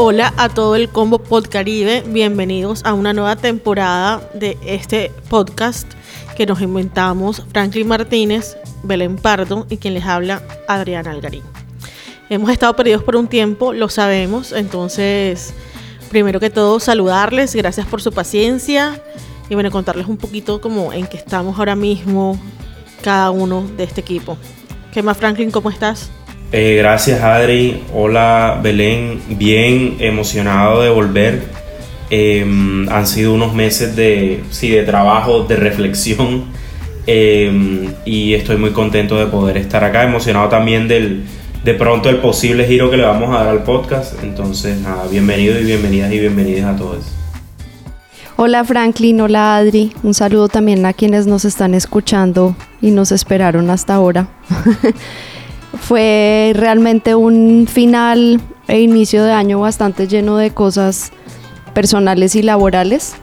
Hola a todo el combo Podcaribe, bienvenidos a una nueva temporada de este podcast que nos inventamos Franklin Martínez, Belén Pardo y quien les habla Adriana Algarín. Hemos estado perdidos por un tiempo, lo sabemos, entonces primero que todo saludarles, gracias por su paciencia y bueno, contarles un poquito como en qué estamos ahora mismo cada uno de este equipo. ¿Qué más Franklin, cómo estás? Eh, gracias Adri, hola Belén, bien emocionado de volver. Em, han sido unos meses de, sí, de trabajo, de reflexión em, y estoy muy contento de poder estar acá, emocionado también del, de pronto el posible giro que le vamos a dar al podcast. Entonces, bienvenidos y bienvenidas y bienvenidas a todos. Hola Franklin, hola Adri, un saludo también a quienes nos están escuchando y nos esperaron hasta ahora. Fue realmente un final e inicio de año bastante lleno de cosas personales y laborales.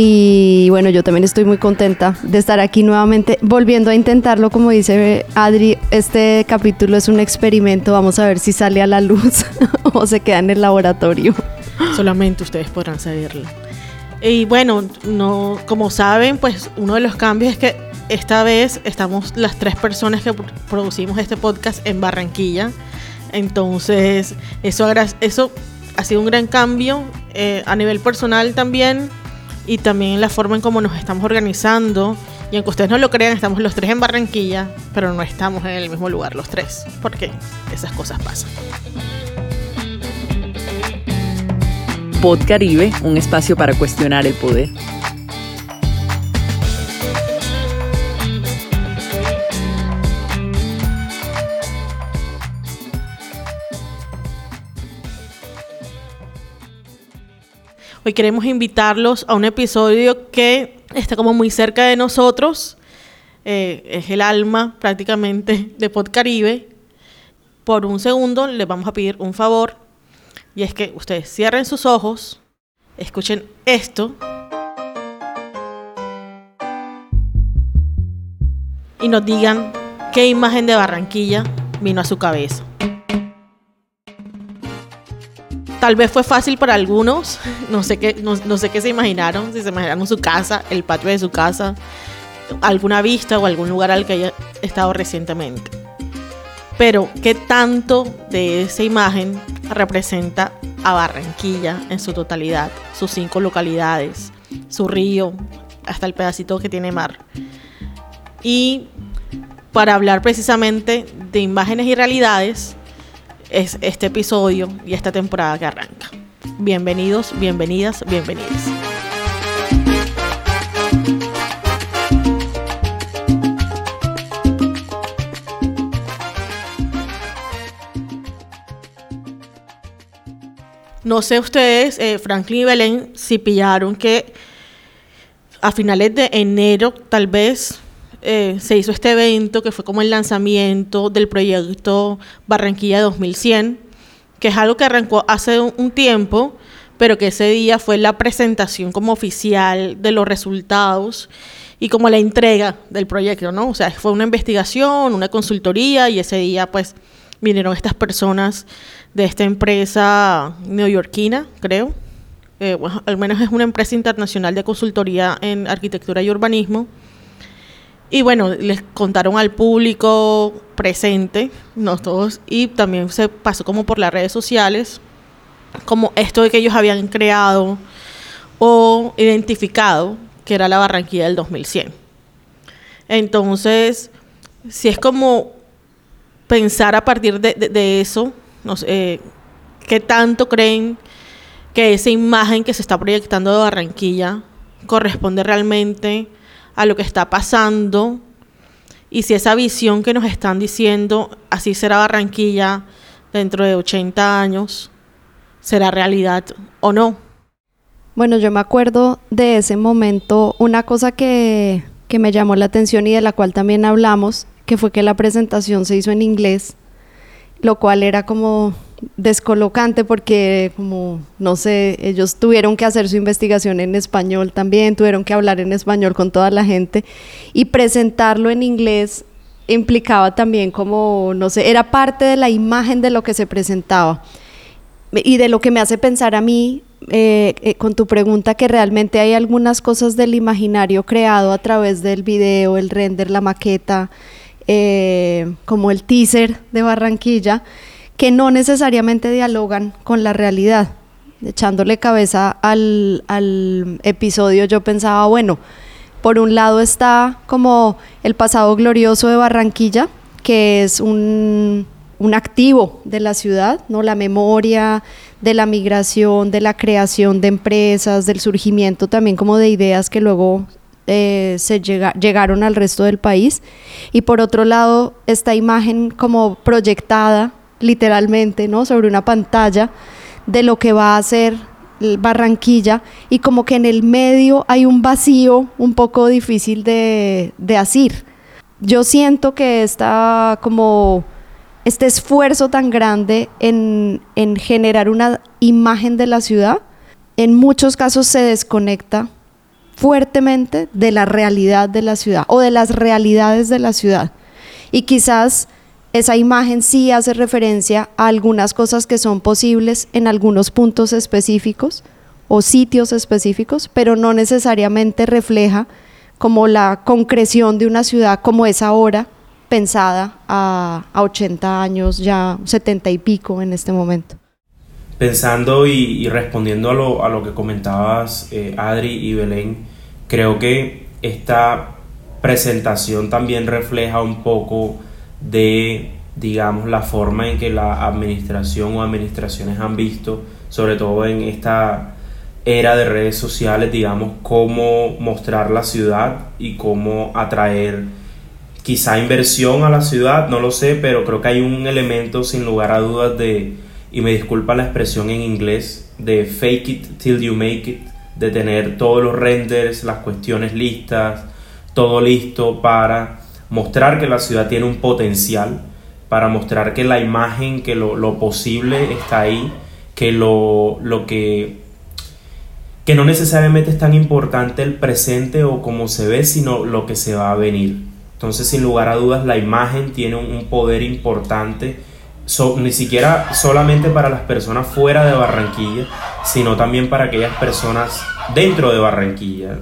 Y bueno, yo también estoy muy contenta de estar aquí nuevamente, volviendo a intentarlo, como dice Adri, este capítulo es un experimento, vamos a ver si sale a la luz o se queda en el laboratorio. Solamente ustedes podrán saberlo. Y bueno, no, como saben, pues uno de los cambios es que esta vez estamos las tres personas que producimos este podcast en Barranquilla. Entonces, eso, eso ha sido un gran cambio eh, a nivel personal también y también en la forma en cómo nos estamos organizando. Y aunque ustedes no lo crean, estamos los tres en Barranquilla, pero no estamos en el mismo lugar los tres, porque esas cosas pasan. Pod Caribe, un espacio para cuestionar el poder. Hoy queremos invitarlos a un episodio que está como muy cerca de nosotros. Eh, es el alma prácticamente de Podcaribe. Por un segundo les vamos a pedir un favor y es que ustedes cierren sus ojos, escuchen esto y nos digan qué imagen de Barranquilla vino a su cabeza. Tal vez fue fácil para algunos, no sé qué, no, sé qué se imaginaron, si se imaginaron su casa, el patio de su casa, alguna vista o algún lugar al que haya estado recientemente. Pero, ¿qué tanto de esa imagen representa a Barranquilla en su totalidad? Sus cinco localidades, su río, hasta el pedacito que tiene mar. Y para hablar precisamente de imágenes y realidades, es este episodio y esta temporada que arranca. Bienvenidos, bienvenidas, bienvenidas. No sé ustedes, eh, Franklin y Belén, si pillaron que a finales de enero, tal vez, eh, se hizo este evento que fue como el lanzamiento del proyecto Barranquilla 2100, que es algo que arrancó hace un, tiempo, pero que ese día fue la presentación como oficial de los resultados y como la entrega del proyecto, ¿no? O sea, fue una investigación, una consultoría y ese día pues vinieron estas personas de esta empresa neoyorquina, creo. Eh, al menos es una empresa internacional de consultoría en arquitectura y urbanismo y bueno, les contaron al público presente, no todos, y también se pasó como por las redes sociales, como esto de que ellos habían creado o identificado que era la Barranquilla del 2100. Entonces, si es como pensar a partir de, eso, no sé, ¿qué tanto creen que esa imagen que se está proyectando de Barranquilla corresponde realmente a lo que está pasando y si esa visión que nos están diciendo, así será Barranquilla dentro de 80 años, será realidad o no. Bueno, yo me acuerdo de ese momento, una cosa que, que me llamó la atención y de la cual también hablamos, que fue que la presentación se hizo en inglés, lo cual era como descolocante porque como no sé, ellos tuvieron que hacer su investigación en español también, tuvieron que hablar en español con toda la gente y presentarlo en inglés implicaba también como no sé, era parte de la imagen de lo que se presentaba. y de lo que me hace pensar a mí eh, eh, con tu pregunta que realmente hay algunas cosas del imaginario creado a través del video, el render, la maqueta, eh, como el teaser de Barranquilla, que no necesariamente dialogan con la realidad. Echándole cabeza al, episodio, yo pensaba, bueno, por un lado está como el pasado glorioso de Barranquilla, que es un, un activo de la ciudad, ¿no? La memoria de la migración, de la creación de empresas, del surgimiento también como de ideas que luego eh, se llegaron al resto del país. Y por otro lado, esta imagen como proyectada literalmente, ¿no? Sobre una pantalla de lo que va a ser Barranquilla y como que en el medio hay un vacío un poco difícil de, de asir. Yo siento que está como este esfuerzo tan grande en, generar una imagen de la ciudad, en muchos casos se desconecta fuertemente de la realidad de la ciudad o de las realidades de la ciudad. Y quizás esa imagen sí hace referencia a algunas cosas que son posibles en algunos puntos específicos o sitios específicos, pero no necesariamente refleja como la concreción de una ciudad como es ahora, pensada a, 80 años, ya 70 y pico en este momento. Pensando y, respondiendo a lo, a lo, que comentabas, eh, Adri y Belén, creo que esta presentación también refleja un poco de, digamos, la forma en que la administración o administraciones han visto, sobre todo en esta era de redes sociales, digamos, cómo mostrar la ciudad y cómo atraer quizá inversión a la ciudad, no lo sé, pero creo que hay un elemento sin lugar a dudas de, y me disculpa la expresión en inglés, de fake it till you make it, de tener todos los renders, las cuestiones listas, todo listo para mostrar que la ciudad tiene un potencial, para mostrar que la imagen, que lo, posible está ahí, que lo, lo que que no necesariamente es tan importante el presente o cómo se ve, sino lo que se va a venir. Entonces, sin lugar a dudas, la imagen tiene un, poder importante, ni siquiera solamente para las personas fuera de Barranquilla, sino también para aquellas personas dentro de Barranquilla.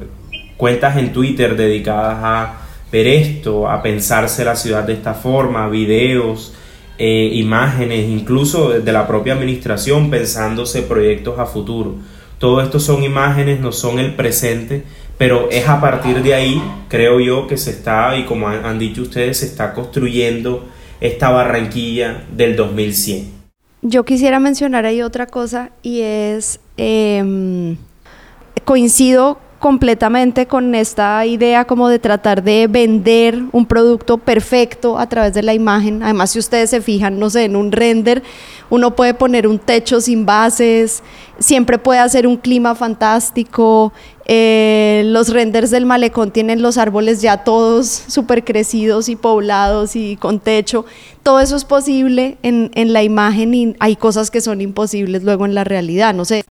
Cuentas en Twitter dedicadas a ver esto, a pensarse la ciudad de esta forma, videos, eh, imágenes, incluso de la propia administración pensándose proyectos a futuro. Todo esto son imágenes, no son el presente, pero es a partir de ahí, creo yo, que se está, y como han, dicho ustedes, se está construyendo esta Barranquilla del 2100. Yo quisiera mencionar ahí otra cosa y es, em, coincido completamente con esta idea como de tratar de vender un producto perfecto a través de la imagen. Además, si ustedes se fijan, no sé, en un render uno puede poner un techo sin bases, siempre puede hacer un clima fantástico, eh, los renders del malecón tienen los árboles ya todos súper crecidos y poblados y con techo. Todo eso es posible en, en la imagen y hay cosas que son imposibles luego en la realidad, no sé.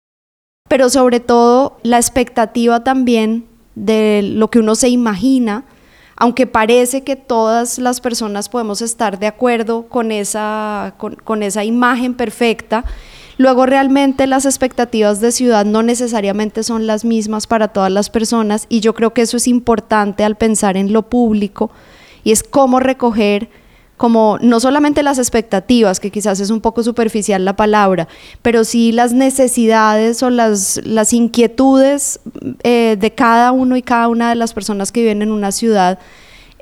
Pero sobre todo la expectativa también de lo que uno se imagina aunque parece que todas las personas podemos estar de acuerdo con esa, con, esa imagen perfecta, luego realmente las expectativas de ciudad no necesariamente son las mismas para todas las personas y yo creo que eso es importante al pensar en lo público y es cómo recoger como no solamente las expectativas, que quizás es un poco superficial la palabra, pero sí las necesidades o las, las inquietudes eh, de cada uno y cada una de las personas que viven en una ciudad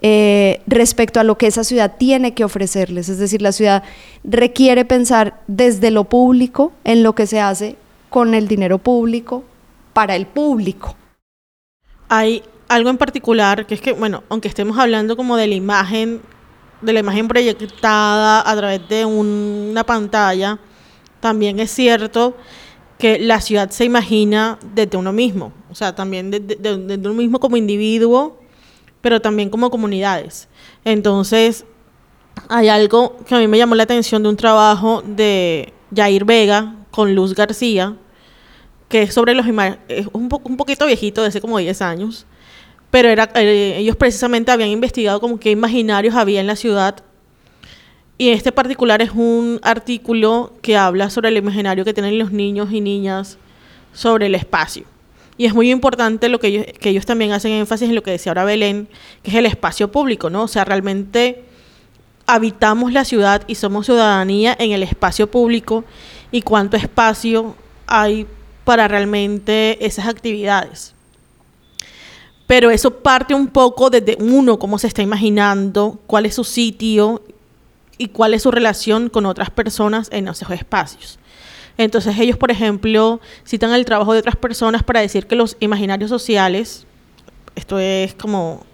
eh, respecto a lo que esa ciudad tiene que ofrecerles. Es decir, la ciudad requiere pensar desde lo público en lo que se hace con el dinero público para el público. Hay algo en particular que es que, bueno, aunque estemos hablando como de la imagen de la imagen proyectada a través de una pantalla, también es cierto que la ciudad se imagina desde uno mismo, o sea, también desde, uno mismo como individuo, pero también como comunidades. Entonces, hay algo que a mí me llamó la atención de un trabajo de Jair Vega con Luz García, que es sobre los es un, un poquito viejito, de hace como 10 años, pero era, eh, ellos precisamente habían investigado como qué imaginarios había en la ciudad Y este particular es un artículo que habla sobre el imaginario que tienen los niños y niñas sobre el espacio. Y es muy importante lo que ellos, que ellos también hacen énfasis en lo que decía ahora Belén, que es el espacio público, ¿no? O sea, realmente habitamos la ciudad y somos ciudadanía en el espacio público y cuánto espacio hay para realmente esas actividades. Pero eso parte un poco desde uno, cómo se está imaginando, cuál es su sitio y cuál es su relación con otras personas en esos espacios. Entonces ellos, por ejemplo, citan el trabajo de otras personas para decir que los imaginarios sociales, esto es como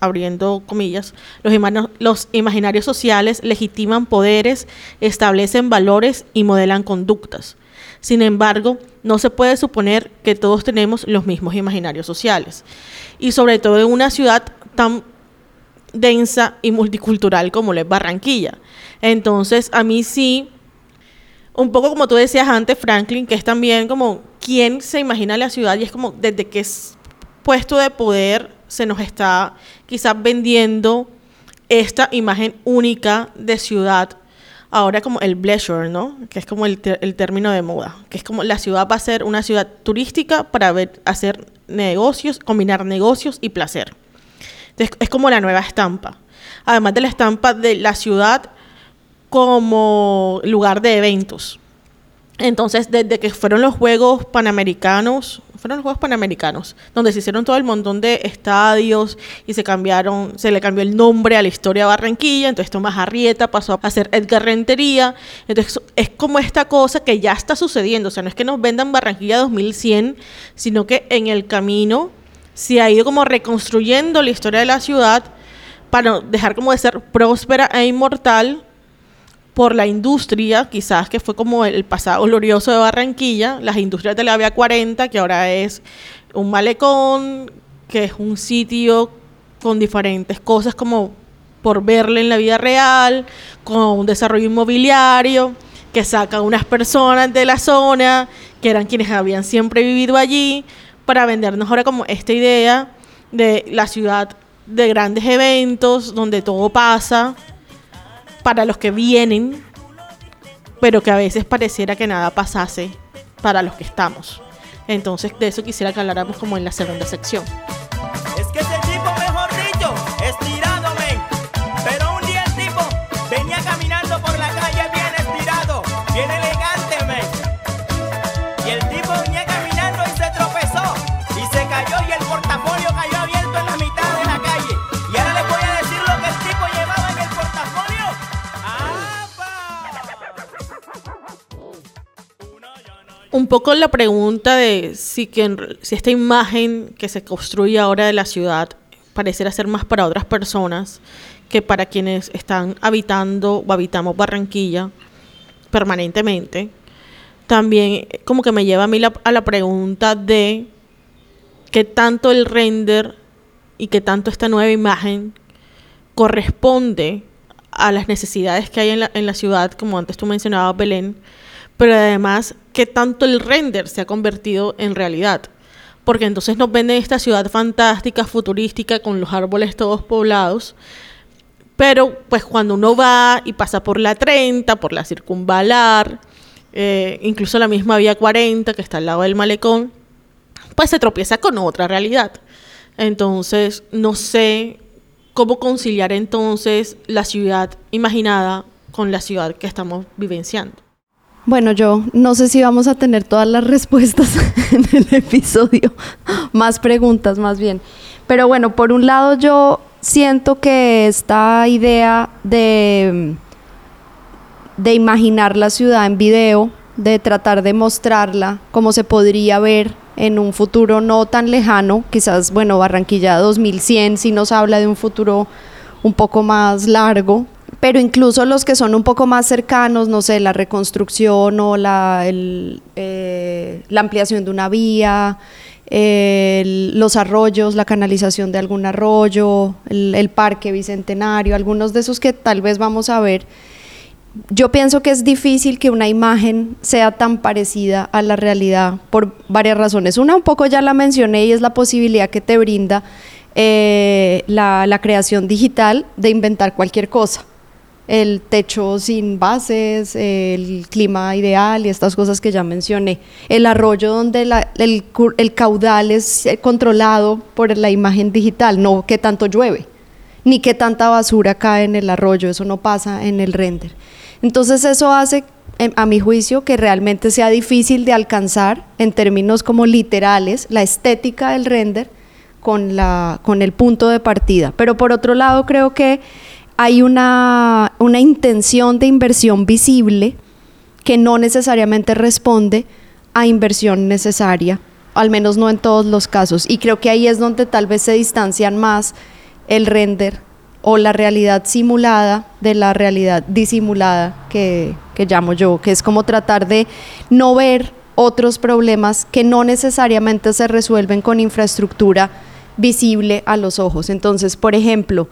abriendo comillas, los, los imaginarios sociales legitiman poderes, establecen valores y modelan conductas. Sin embargo, no se puede suponer que todos tenemos los mismos imaginarios sociales. Y sobre todo en una ciudad tan densa y multicultural como lo es Barranquilla. Entonces, a mí sí, un poco como tú decías antes, Franklin, que es también como quién se imagina la ciudad y es como desde qué puesto de poder se nos está quizás vendiendo esta imagen única de ciudad. Ahora como el pleasure, ¿no? Que es como el, término de moda. Que es como la ciudad va a ser una ciudad turística para hacer negocios, combinar negocios y placer. Entonces, es como la nueva estampa. Además de la estampa de la ciudad como lugar de eventos. Entonces, desde que fueron los Juegos Panamericanos, fueron los Juegos Panamericanos, donde se hicieron todo el montón de estadios y se cambiaron, se le cambió el nombre a la historia de Barranquilla, entonces Tomás Arrieta pasó a ser Edgar Rentería, entonces es como esta cosa que ya está sucediendo, o sea, no es que nos vendan Barranquilla 2100, sino que en el camino se ha ido como reconstruyendo la historia de la ciudad para dejar como de ser próspera e inmortal por la industria, quizás que fue como el pasado glorioso de Barranquilla, las industrias de la Vía 40, que ahora es un malecón, que es un sitio con diferentes cosas como por verle en la vida real, con un desarrollo inmobiliario, que saca unas personas de la zona, que eran quienes habían siempre vivido allí, para vendernos ahora como esta idea de la ciudad de grandes eventos, donde todo pasa, para los que vienen, pero que a veces pareciera que nada pasase para los que estamos. Entonces, de eso quisiera que habláramos como en la segunda sección. Un poco la pregunta de si, si esta imagen que se construye ahora de la ciudad pareciera ser más para otras personas que para quienes están habitando o habitamos Barranquilla permanentemente. También como que me lleva a mí la, a la pregunta de qué tanto el render y qué tanto esta nueva imagen corresponde a las necesidades que hay en la, en la ciudad, como antes tú mencionabas, Belén, pero además qué tanto el render se ha convertido en realidad. Porque entonces nos venden esta ciudad fantástica, futurística, con los árboles todos poblados, pero pues cuando uno va y pasa por la 30, por la circunvalar, eh, incluso la misma vía 40 que está al lado del malecón, pues se tropieza con otra realidad. Entonces, no sé cómo conciliar entonces la ciudad imaginada con la ciudad que estamos vivenciando. Bueno, yo no sé si vamos a tener todas las respuestas en el episodio, más preguntas más bien. Pero bueno, por un lado yo siento que esta idea de, de imaginar la ciudad en video, de tratar de mostrarla como se podría ver en un futuro no tan lejano, quizás, bueno, Barranquilla 2100 si nos habla de un futuro un poco más largo, pero incluso los que son un poco más cercanos, no sé, la reconstrucción o la, eh, la ampliación de una vía, los arroyos, la canalización de algún arroyo, el, el parque bicentenario, algunos de esos que tal vez vamos a ver yo pienso que es difícil que una imagen sea tan parecida a la realidad por varias razones. Una un poco ya la mencioné y es la posibilidad que te brinda eh, la, la, creación digital de inventar cualquier cosa. El techo sin bases, el clima ideal y estas cosas que ya mencioné. El arroyo donde el, el, caudal es eh, controlado por la imagen digital, no que tanto llueve, ni que tanta basura cae en el arroyo, eso no pasa en el render. Entonces eso hace, em, a mi juicio, que realmente sea difícil de alcanzar en términos como literales la estética del render con, la, con el punto de partida. Pero por otro lado creo que hay una, intención de inversión visible que no necesariamente responde a inversión necesaria, al menos no en todos los casos. Y creo que ahí es donde tal vez se distancian más el render o la realidad simulada de la realidad disimulada que, que llamo yo, que es como tratar de no ver otros problemas que no necesariamente se resuelven con infraestructura visible a los ojos. Entonces, por ejemplo,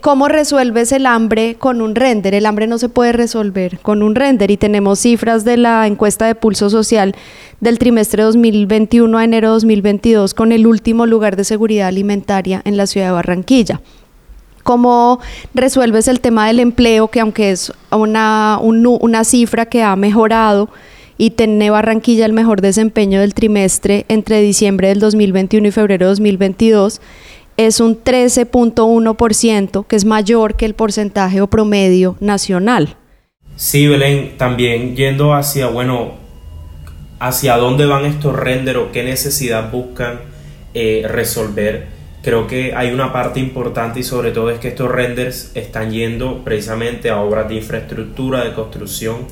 ¿Cómo resuelves el hambre con un render? El hambre no se puede resolver con un render y tenemos cifras de la encuesta de pulso social del trimestre 2021 a enero 2022 con el último lugar de seguridad alimentaria en la ciudad de Barranquilla. ¿Cómo resuelves el tema del empleo, que aunque es una, una cifra que ha mejorado y tiene Barranquilla el mejor desempeño del trimestre entre diciembre del 2021 y febrero de 2022? Es un 13.1%, que es mayor que el porcentaje o promedio nacional. Sí, Belén, también yendo hacia, bueno, hacia dónde van estos renders o qué necesidad buscan eh, resolver. Creo que hay una parte importante y sobre todo es que estos renders están yendo precisamente a obras de infraestructura, de construcción.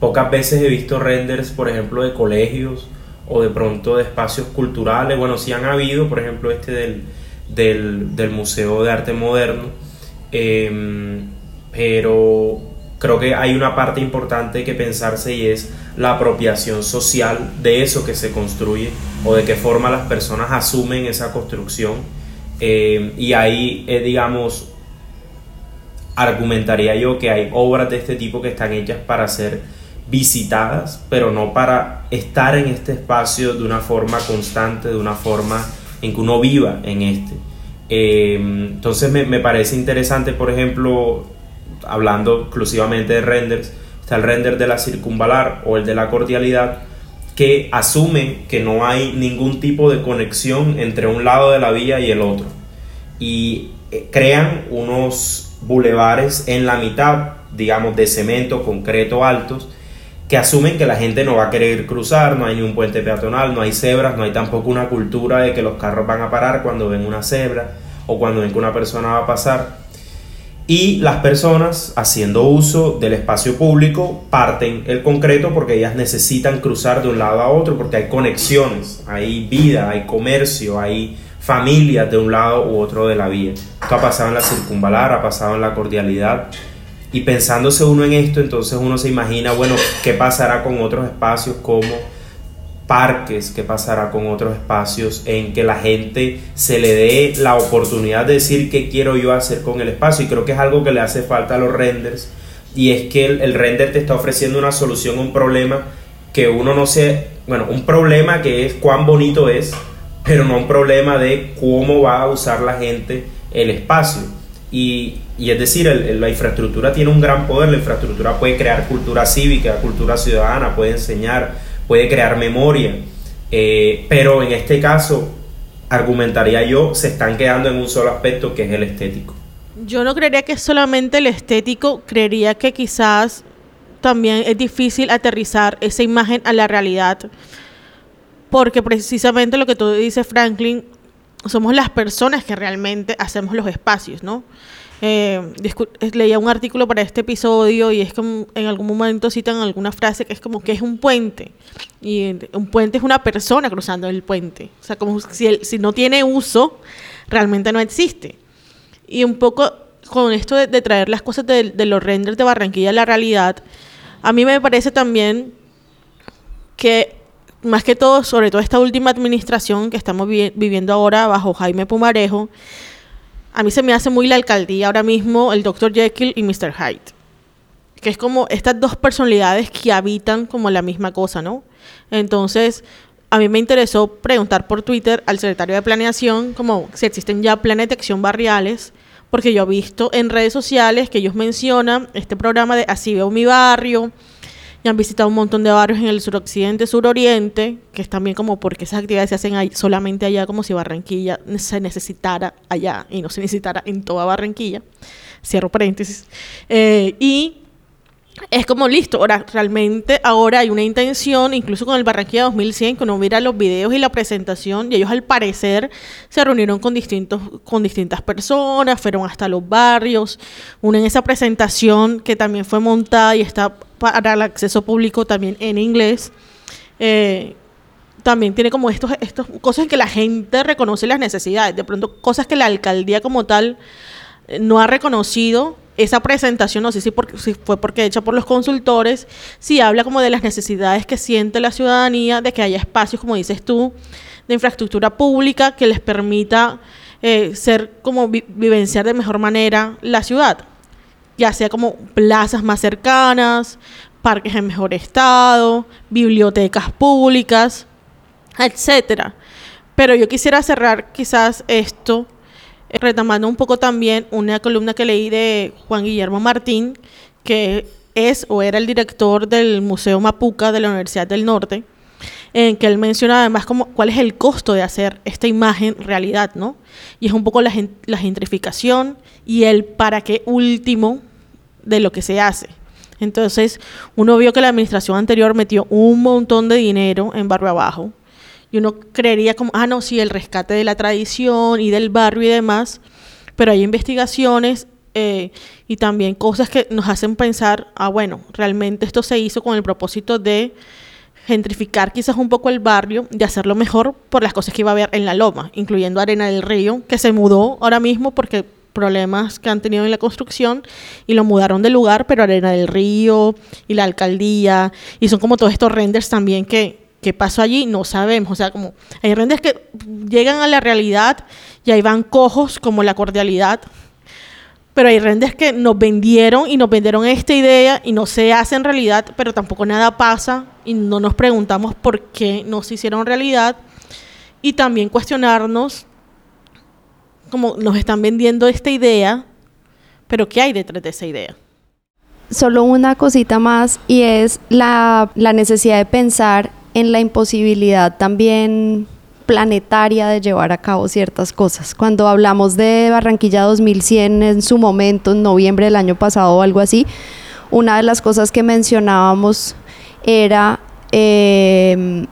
Pocas veces he visto renders, por ejemplo, de colegios o de pronto de espacios culturales. Bueno, sí han habido, por ejemplo, este del, del, Museo de Arte Moderno, em, pero creo que hay una parte importante que pensarse y es la apropiación social de eso que se construye o de qué forma las personas asumen esa construcción. Em, y ahí, eh, digamos, argumentaría yo que hay obras de este tipo que están hechas para ser visitadas, pero no para estar en este espacio de una forma constante, de una forma en que uno viva en este. Eh, entonces me, me, parece interesante, por ejemplo, hablando exclusivamente de renders, está el render de la circunvalar o el de la cordialidad, que asume que no hay ningún tipo de conexión entre un lado de la vía y el otro. Y eh, crean unos bulevares en la mitad, digamos, de cemento, concreto, altos, que asumen que la gente no va a querer cruzar, no hay ni un puente peatonal, no hay cebras, no hay tampoco una cultura de que los carros van a parar cuando ven una cebra o cuando ven que una persona va a pasar. Y las personas, haciendo uso del espacio público, parten el concreto porque ellas necesitan cruzar de un lado a otro, porque hay conexiones, hay vida, hay comercio, hay familias de un lado u otro de la vía. Esto ha pasado en la circunvalar, ha pasado en la cordialidad, y pensándose uno en esto, entonces uno se imagina, bueno, ¿qué pasará con otros espacios como parques? ¿Qué pasará con otros espacios en que la gente se le dé la oportunidad de decir qué quiero yo hacer con el espacio? Y creo que es algo que le hace falta a los renders. Y es que el, render te está ofreciendo una solución a un problema que uno no sé, bueno, un problema que es cuán bonito es, pero no un problema de cómo va a usar la gente el espacio. Y, es decir, la infraestructura tiene un gran poder, la infraestructura puede crear cultura cívica, cultura ciudadana, puede enseñar, puede crear memoria, eh, pero en este caso, argumentaría yo, se están quedando en un solo aspecto que es el estético. Yo no creería que es solamente el estético, creería que quizás también es difícil aterrizar esa imagen a la realidad, porque precisamente lo que tú dices, Franklin, somos las personas que realmente hacemos los espacios, ¿no? Eh, leía un artículo para este episodio y es como en algún momento citan alguna frase que es como que es un puente y un puente es una persona cruzando el puente, o sea, como si, si no tiene uso, realmente no existe. Y un poco con esto de, traer las cosas de, de, los renders de Barranquilla a la realidad, a mí me parece también más que todo, sobre todo esta última administración que estamos viviendo ahora bajo Jaime Pumarejo, a mí se me hace muy la alcaldía ahora mismo el Dr. Jekyll y Mr. Hyde. Que es como estas dos personalidades que habitan como la misma cosa, ¿no? Entonces, a mí me interesó preguntar por Twitter al secretario de Planeación como si existen ya planes de acción barriales porque yo he visto en redes sociales que ellos mencionan este programa de Así veo mi barrio, y han visitado un montón de barrios en el suroccidente, suroriente, que es también como porque esas actividades se hacen ahí- solamente allá, como si Barranquilla se necesitara allá y no se necesitara en toda Barranquilla. Cierro paréntesis. Eh, y es como listo, ahora realmente ahora hay una intención, incluso con el Barranquilla 2100, que uno mira los videos y la presentación, y ellos al parecer se reunieron con, distintos, con distintas personas, fueron hasta los barrios, una en esa presentación que también fue montada y está para el acceso público también en inglés. eh, también tiene como estos, estos cosas que la gente reconoce las necesidades, de pronto cosas que la alcaldía como tal eh, no ha reconocido esa presentación, no sé si, por- si fue porque hecha por los consultores, si habla como de las necesidades que siente la ciudadanía, de que haya espacios, como dices tú, de infraestructura pública que les permita eh, ser como vi- vivenciar de mejor manera la ciudad, ya sea como plazas más cercanas, parques en mejor estado, bibliotecas públicas, etcétera. Pero yo quisiera cerrar quizás esto retomando un poco también una columna que leí de Juan Guillermo Martín, que es o era el director del Museo Mapuca de la Universidad del Norte, en que él menciona además como cuál es el costo de hacer esta imagen realidad, ¿no? Y es un poco la, la gentrificación y el para qué último de lo que se hace. Entonces, uno vio que la administración anterior metió un montón de dinero en Barrio Abajo, y uno creería como, ah, no, sí, el rescate de la tradición y del barrio y demás, pero hay investigaciones eh, y también cosas que nos hacen pensar, ah, bueno, realmente esto se hizo con el propósito de gentrificar quizás un poco el barrio y hacerlo mejor por las cosas que iba a haber en la loma, incluyendo Arena del Río, que se mudó ahora mismo porque problemas que han tenido en la construcción y lo mudaron de lugar, pero Arena del Río y la alcaldía, y son como todos estos renders también que, qué pasó allí, no sabemos. O sea, como hay renders que llegan a la realidad y ahí van cojos como la cordialidad. Pero hay renders que nos vendieron y nos vendieron esta idea y no se hace en realidad, pero tampoco nada pasa y no nos preguntamos por qué no se hicieron realidad. Y también cuestionarnos, como nos están vendiendo esta idea, pero ¿qué hay detrás de esa idea? Solo una cosita más y es la, la necesidad de pensar en la imposibilidad también planetaria de llevar a cabo ciertas cosas. Cuando hablamos de Barranquilla 2100 en su momento, en noviembre del año pasado o algo así, una de las cosas que mencionábamos era eh,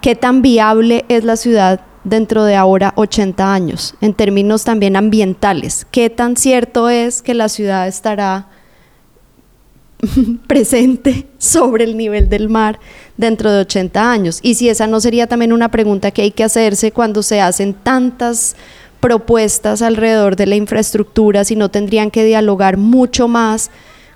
qué tan viable es la ciudad dentro de ahora 80 años, en términos también ambientales. ¿Qué tan cierto es que la ciudad estará presente sobre el nivel del mar dentro de 80 años. Y si esa no sería también una pregunta que hay que hacerse cuando se hacen tantas propuestas alrededor de la infraestructura, si no tendrían que dialogar mucho más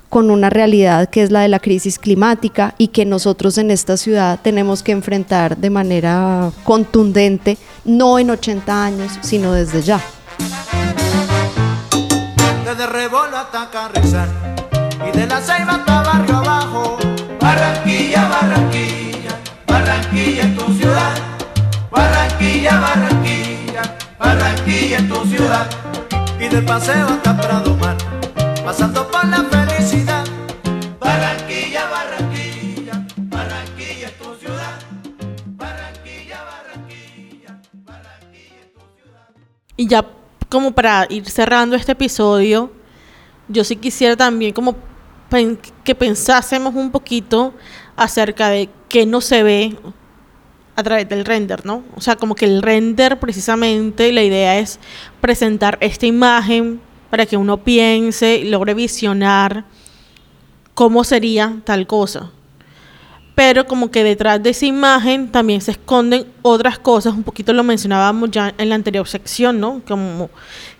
con una realidad que es la de la crisis climática y que nosotros en esta ciudad tenemos que enfrentar de manera contundente, no en 80 años, sino desde ya. Desde la Ceiba hasta Barrio Abajo. Barranquilla, Barranquilla, Barranquilla en tu ciudad. Barranquilla, Barranquilla, Barranquilla en tu ciudad. Y del paseo hasta Prado Mar, pasando por la felicidad. Barranquilla, Barranquilla, Barranquilla en tu ciudad. Barranquilla, Barranquilla, Barranquilla en tu ciudad. Y ya como para ir cerrando este episodio, yo sí quisiera también como que pensásemos un poquito acerca de qué no se ve a través del render, ¿no? O sea, como que el render precisamente la idea es presentar esta imagen para que uno piense y logre visionar cómo sería tal cosa. Pero como que detrás de esa imagen también se esconden otras cosas, un poquito lo mencionábamos ya en la anterior sección, ¿no? Como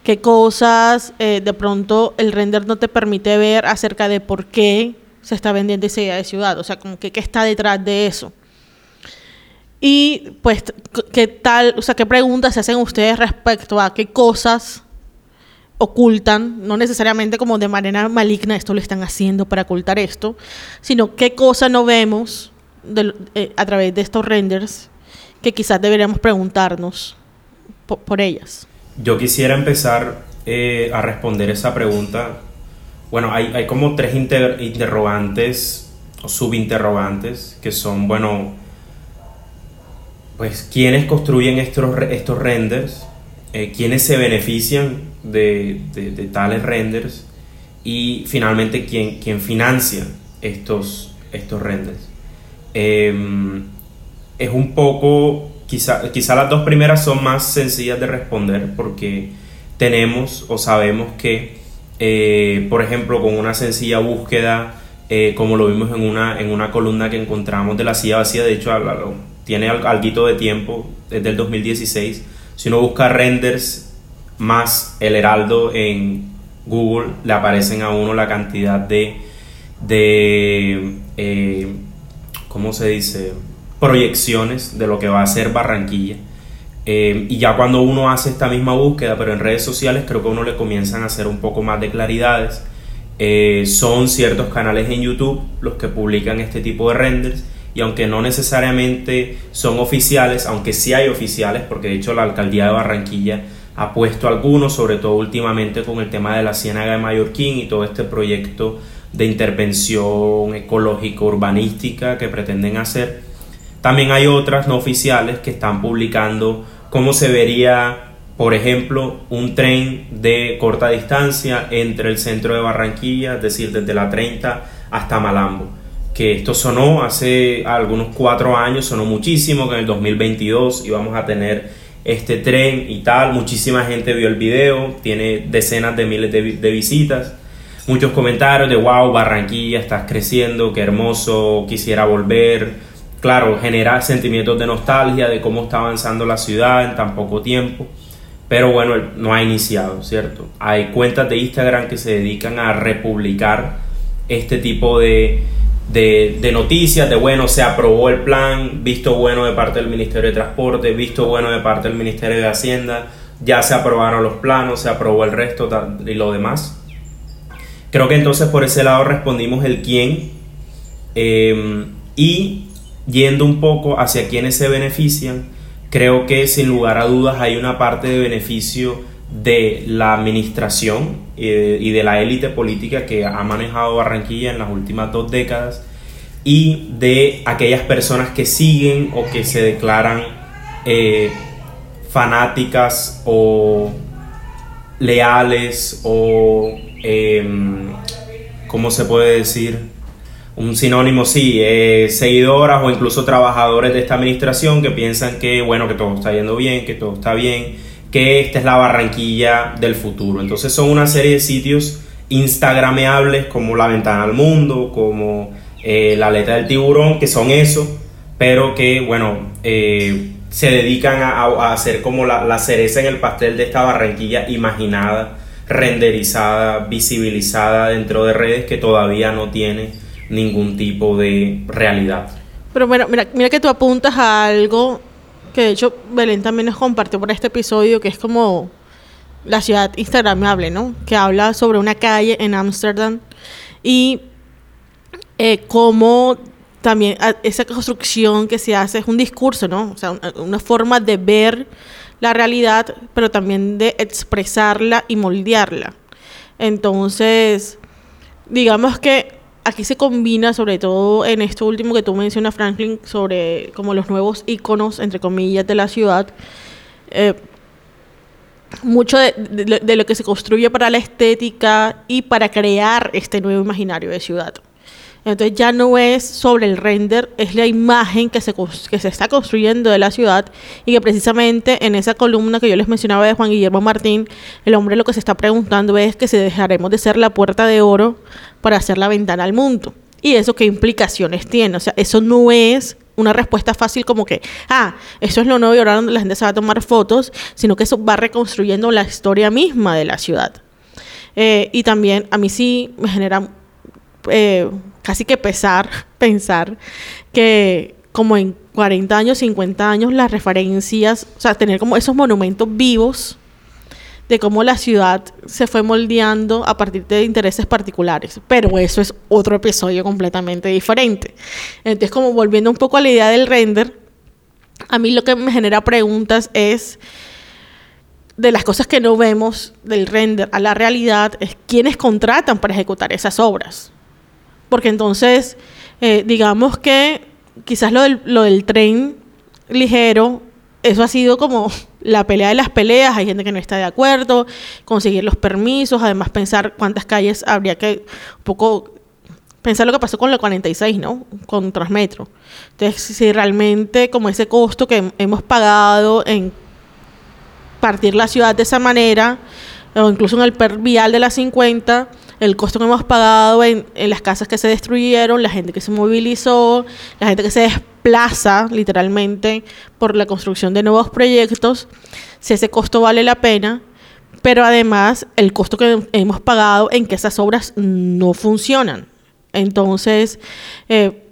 qué cosas eh, de pronto el render no te permite ver acerca de por qué se está vendiendo esa idea de ciudad, o sea, como que qué está detrás de eso. Y pues, ¿qué tal, o sea, qué preguntas se hacen ustedes respecto a qué cosas ocultan, no necesariamente como de manera maligna esto lo están haciendo para ocultar esto, sino qué cosa no vemos eh, a través de estos renders que quizás deberíamos preguntarnos po- por ellas. Yo quisiera empezar eh, a responder esa pregunta, bueno, hay, hay como tres inter- interrogantes o subinterrogantes que son, bueno, pues quiénes construyen estos, estos renders, eh, quiénes se benefician de, de- tales renders y finalmente quién, quién financia estos, estos renders. Em, es un poco, quizá, quizá las dos primeras son más sencillas de responder porque tenemos o sabemos que, eh, por ejemplo, con una sencilla búsqueda, eh, como lo vimos en una, en una columna que encontramos de la silla vacía, de hecho tiene al- alguito de tiempo, desde el 2016, si uno busca renders más el heraldo en Google, le aparecen a uno la cantidad de, de eh, ¿cómo se dice? Proyecciones de lo que va a ser Barranquilla. Eh, y ya cuando uno hace esta misma búsqueda, pero en redes sociales, creo que a uno le comienzan a hacer un poco más de claridades. Eh, son ciertos canales en YouTube los que publican este tipo de renders. Y aunque no necesariamente son oficiales, aunque sí hay oficiales, porque de hecho la alcaldía de Barranquilla ha puesto algunos, sobre todo últimamente con el tema de la Ciénaga de Mallorquín y todo este proyecto de intervención ecológica urbanística que pretenden hacer. También hay otras no oficiales que están publicando cómo se vería, por ejemplo, un tren de corta distancia entre el centro de Barranquilla, es decir, desde la 30 hasta Malambo. Que esto sonó hace algunos cuatro años, sonó muchísimo, que en el 2022 íbamos a tener este tren y tal. Muchísima gente vio el video, tiene decenas de miles de, de visitas. Muchos comentarios de wow, Barranquilla, estás creciendo, qué hermoso, quisiera volver. Claro, genera sentimientos de nostalgia de cómo está avanzando la ciudad en tan poco tiempo. Pero bueno, no ha iniciado, ¿cierto? Hay cuentas de Instagram que se dedican a republicar este tipo de, de, de noticias, de bueno, se aprobó el plan, visto bueno de parte del Ministerio de Transporte, visto bueno de parte del Ministerio de Hacienda, ya se aprobaron los planos, se aprobó el resto y lo demás. Creo que entonces por ese lado respondimos el quién eh, y yendo un poco hacia quienes se benefician, creo que sin lugar a dudas hay una parte de beneficio de la administración eh, y de la élite política que ha manejado Barranquilla en las últimas dos décadas y de aquellas personas que siguen o que se declaran eh, fanáticas o leales o, em, ¿cómo se puede decir? Un sinónimo, sí, eh, seguidoras o incluso trabajadores de esta administración que piensan que, bueno, que todo está yendo bien, que todo está bien, que esta es la Barranquilla del futuro. Entonces son una serie de sitios instagrameables como La Ventana al Mundo, como eh, La Aleta del Tiburón, que son eso, pero que, bueno, eh, se dedican a, hacer como la, la cereza en el pastel de esta Barranquilla imaginada, renderizada, visibilizada dentro de redes que todavía no tiene ningún tipo de realidad. Pero mira, mira, mira que tú apuntas a algo que de hecho Belén también nos compartió por este episodio, que es como la ciudad instagramable, ¿no? Que habla sobre una calle en Ámsterdam y eh, cómo también esa construcción que se hace es un discurso, ¿no? O sea, una forma de ver la realidad, pero también de expresarla y moldearla. Entonces, digamos que aquí se combina, sobre todo en esto último que tú mencionas, Franklin, sobre como los nuevos íconos, entre comillas, de la ciudad. eh, mucho de lo que se construye para la estética y para crear este nuevo imaginario de ciudad. Entonces ya no es sobre el render, es la imagen que se, que se está construyendo de la ciudad y que precisamente en esa columna que yo les mencionaba de Juan Guillermo Martín, el hombre lo que se está preguntando es que si dejaremos de ser la puerta de oro para hacer la ventana al mundo. ¿Y eso qué implicaciones tiene? O sea, eso no es una respuesta fácil como que, ah, eso es lo nuevo y ahora la gente se va a tomar fotos, sino que eso va reconstruyendo la historia misma de la ciudad. Eh, y también a mí sí me genera eh, casi que pesar pensar que como en 40 años, 50 años, las referencias, o sea, tener como esos monumentos vivos de cómo la ciudad se fue moldeando a partir de intereses particulares. Pero eso es otro episodio completamente diferente. Entonces, como volviendo un poco a la idea del render, a mí lo que me genera preguntas es de las cosas que no vemos del render a la realidad es quiénes contratan para ejecutar esas obras. Porque entonces, eh, digamos que quizás lo del, lo del tren ligero, eso ha sido como la pelea de las peleas, hay gente que no está de acuerdo, conseguir los permisos, además pensar cuántas calles habría que un poco pensar lo que pasó con la 46, ¿no? Con Transmetro. Entonces, si realmente como ese costo que hemos pagado en partir la ciudad de esa manera, o incluso en el per vial de la 50, el costo que hemos pagado en, las casas que se destruyeron, la gente que se movilizó, la gente que se desplaza literalmente por la construcción de nuevos proyectos, si ese costo vale la pena, pero además el costo que hemos pagado en que esas obras no funcionan. Entonces, eh,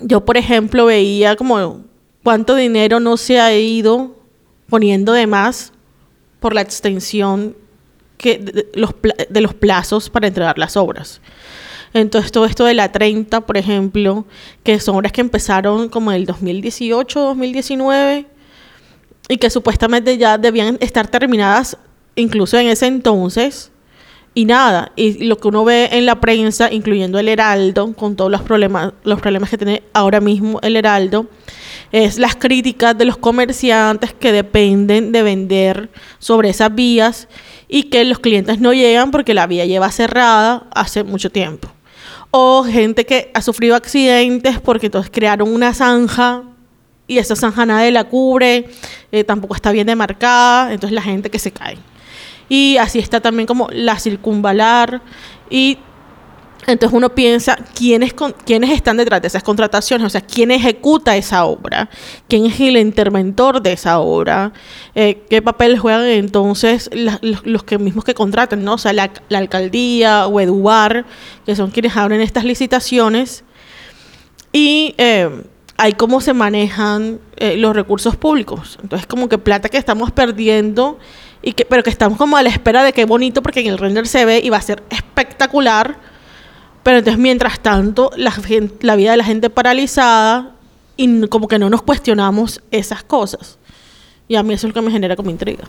yo por ejemplo veía como cuánto dinero no se ha ido poniendo de más por la extensión que de, los, de los plazos para entregar las obras. Entonces, todo esto de la 30, por ejemplo, que son obras que empezaron como en el 2018, 2019, y que supuestamente ya debían estar terminadas incluso en ese entonces, y nada, y lo que uno ve en la prensa, incluyendo el Heraldo, con todos los problemas, los problemas que tiene ahora mismo el Heraldo, es las críticas de los comerciantes que dependen de vender sobre esas vías y que los clientes no llegan porque la vía lleva cerrada hace mucho tiempo. O gente que ha sufrido accidentes porque entonces crearon una zanja y esa zanja nadie la cubre, eh, tampoco está bien demarcada, entonces la gente que se cae. Y así está también como la circunvalar y entonces uno piensa quiénes, quiénes están detrás de esas contrataciones, o sea, quién ejecuta esa obra, quién es el interventor de esa obra, eh, qué papel juegan entonces la, los, que mismos que contratan, ¿no? O sea, la, alcaldía o Eduard, que son quienes abren estas licitaciones. Y eh, hay cómo se manejan eh, los recursos públicos. Entonces, como que plata que estamos perdiendo, pero que estamos como a la espera de qué bonito, porque en el render se ve y va a ser espectacular pero entonces, mientras tanto, la, la vida de la gente paralizada y como que no nos cuestionamos esas cosas. Y a mí eso es lo que me genera como intriga.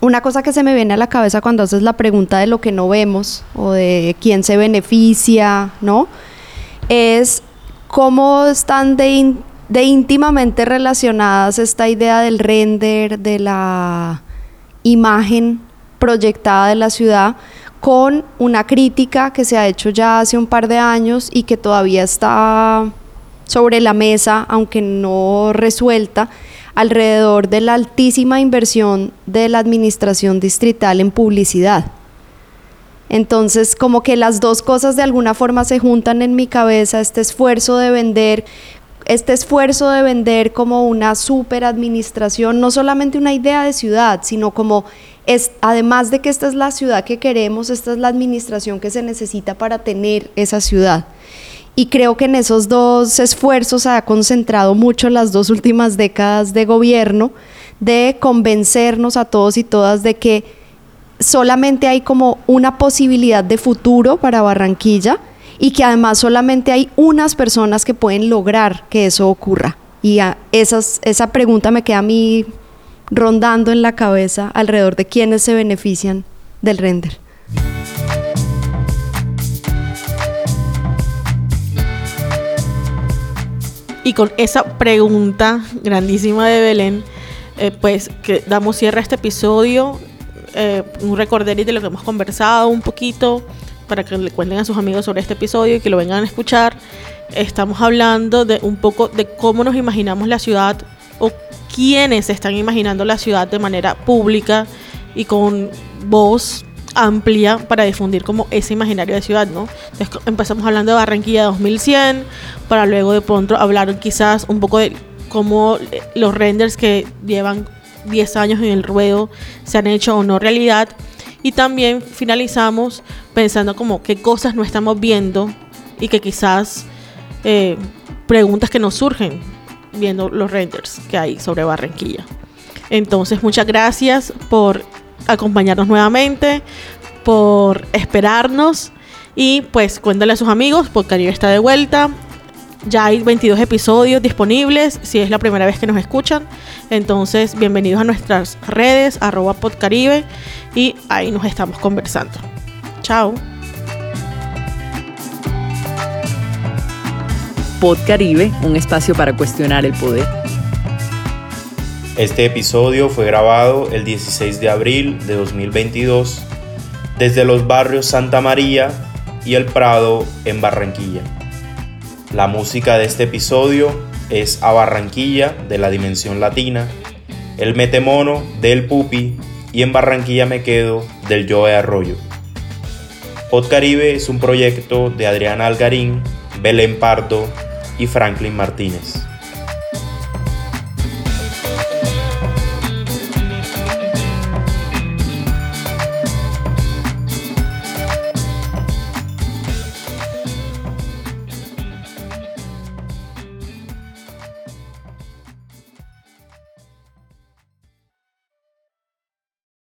Una cosa que se me viene a la cabeza cuando haces la pregunta de lo que no vemos o de quién se beneficia, ¿no? Es cómo están de, de íntimamente relacionadas esta idea del render, de la imagen proyectada de la ciudad con una crítica que se ha hecho ya hace un par de años y que todavía está sobre la mesa, aunque no resuelta, alrededor de la altísima inversión de la administración distrital en publicidad. Entonces, como que las dos cosas de alguna forma se juntan en mi cabeza, este esfuerzo de vender este esfuerzo de vender como una super administración, no solamente una idea de ciudad, sino como es, además de que esta es la ciudad que queremos, esta es la administración que se necesita para tener esa ciudad. Y creo que en esos dos esfuerzos ha concentrado mucho las dos últimas décadas de gobierno de convencernos a todos y todas de que solamente hay como una posibilidad de futuro para Barranquilla y que además solamente hay unas personas que pueden lograr que eso ocurra. Y esas, esa pregunta me queda a mí rondando en la cabeza alrededor de quiénes se benefician del render. Y con esa pregunta grandísima de Belén, eh, pues que damos cierre a este episodio, eh, un recorderito de lo que hemos conversado un poquito, para que le cuenten a sus amigos sobre este episodio y que lo vengan a escuchar. Estamos hablando de un poco de cómo nos imaginamos la ciudad o quiénes están imaginando la ciudad de manera pública y con voz amplia para difundir como ese imaginario de ciudad, ¿no? Entonces empezamos hablando de Barranquilla 2100, para luego de pronto hablar quizás un poco de cómo los renders que llevan 10 años en el ruedo se han hecho o no realidad. Y también finalizamos pensando como qué cosas no estamos viendo y que quizás eh, preguntas que nos surgen viendo los renders que hay sobre Barranquilla. Entonces, muchas gracias por acompañarnos nuevamente, por esperarnos y pues cuéntale a sus amigos porque Caribe está de vuelta. Ya hay 22 episodios disponibles si es la primera vez que nos escuchan. Entonces, bienvenidos a nuestras redes, arroba podcaribe, y ahí nos estamos conversando. Chao. Podcaribe, un espacio para cuestionar el poder. Este episodio fue grabado el 16 de abril de 2022 desde los barrios Santa María y El Prado en Barranquilla. La música de este episodio es A Barranquilla de la Dimensión Latina, El Metemono del Pupi y En Barranquilla me quedo del Joe Arroyo. Podcaribe es un proyecto de Adriana Algarín, Belén Pardo y Franklin Martínez.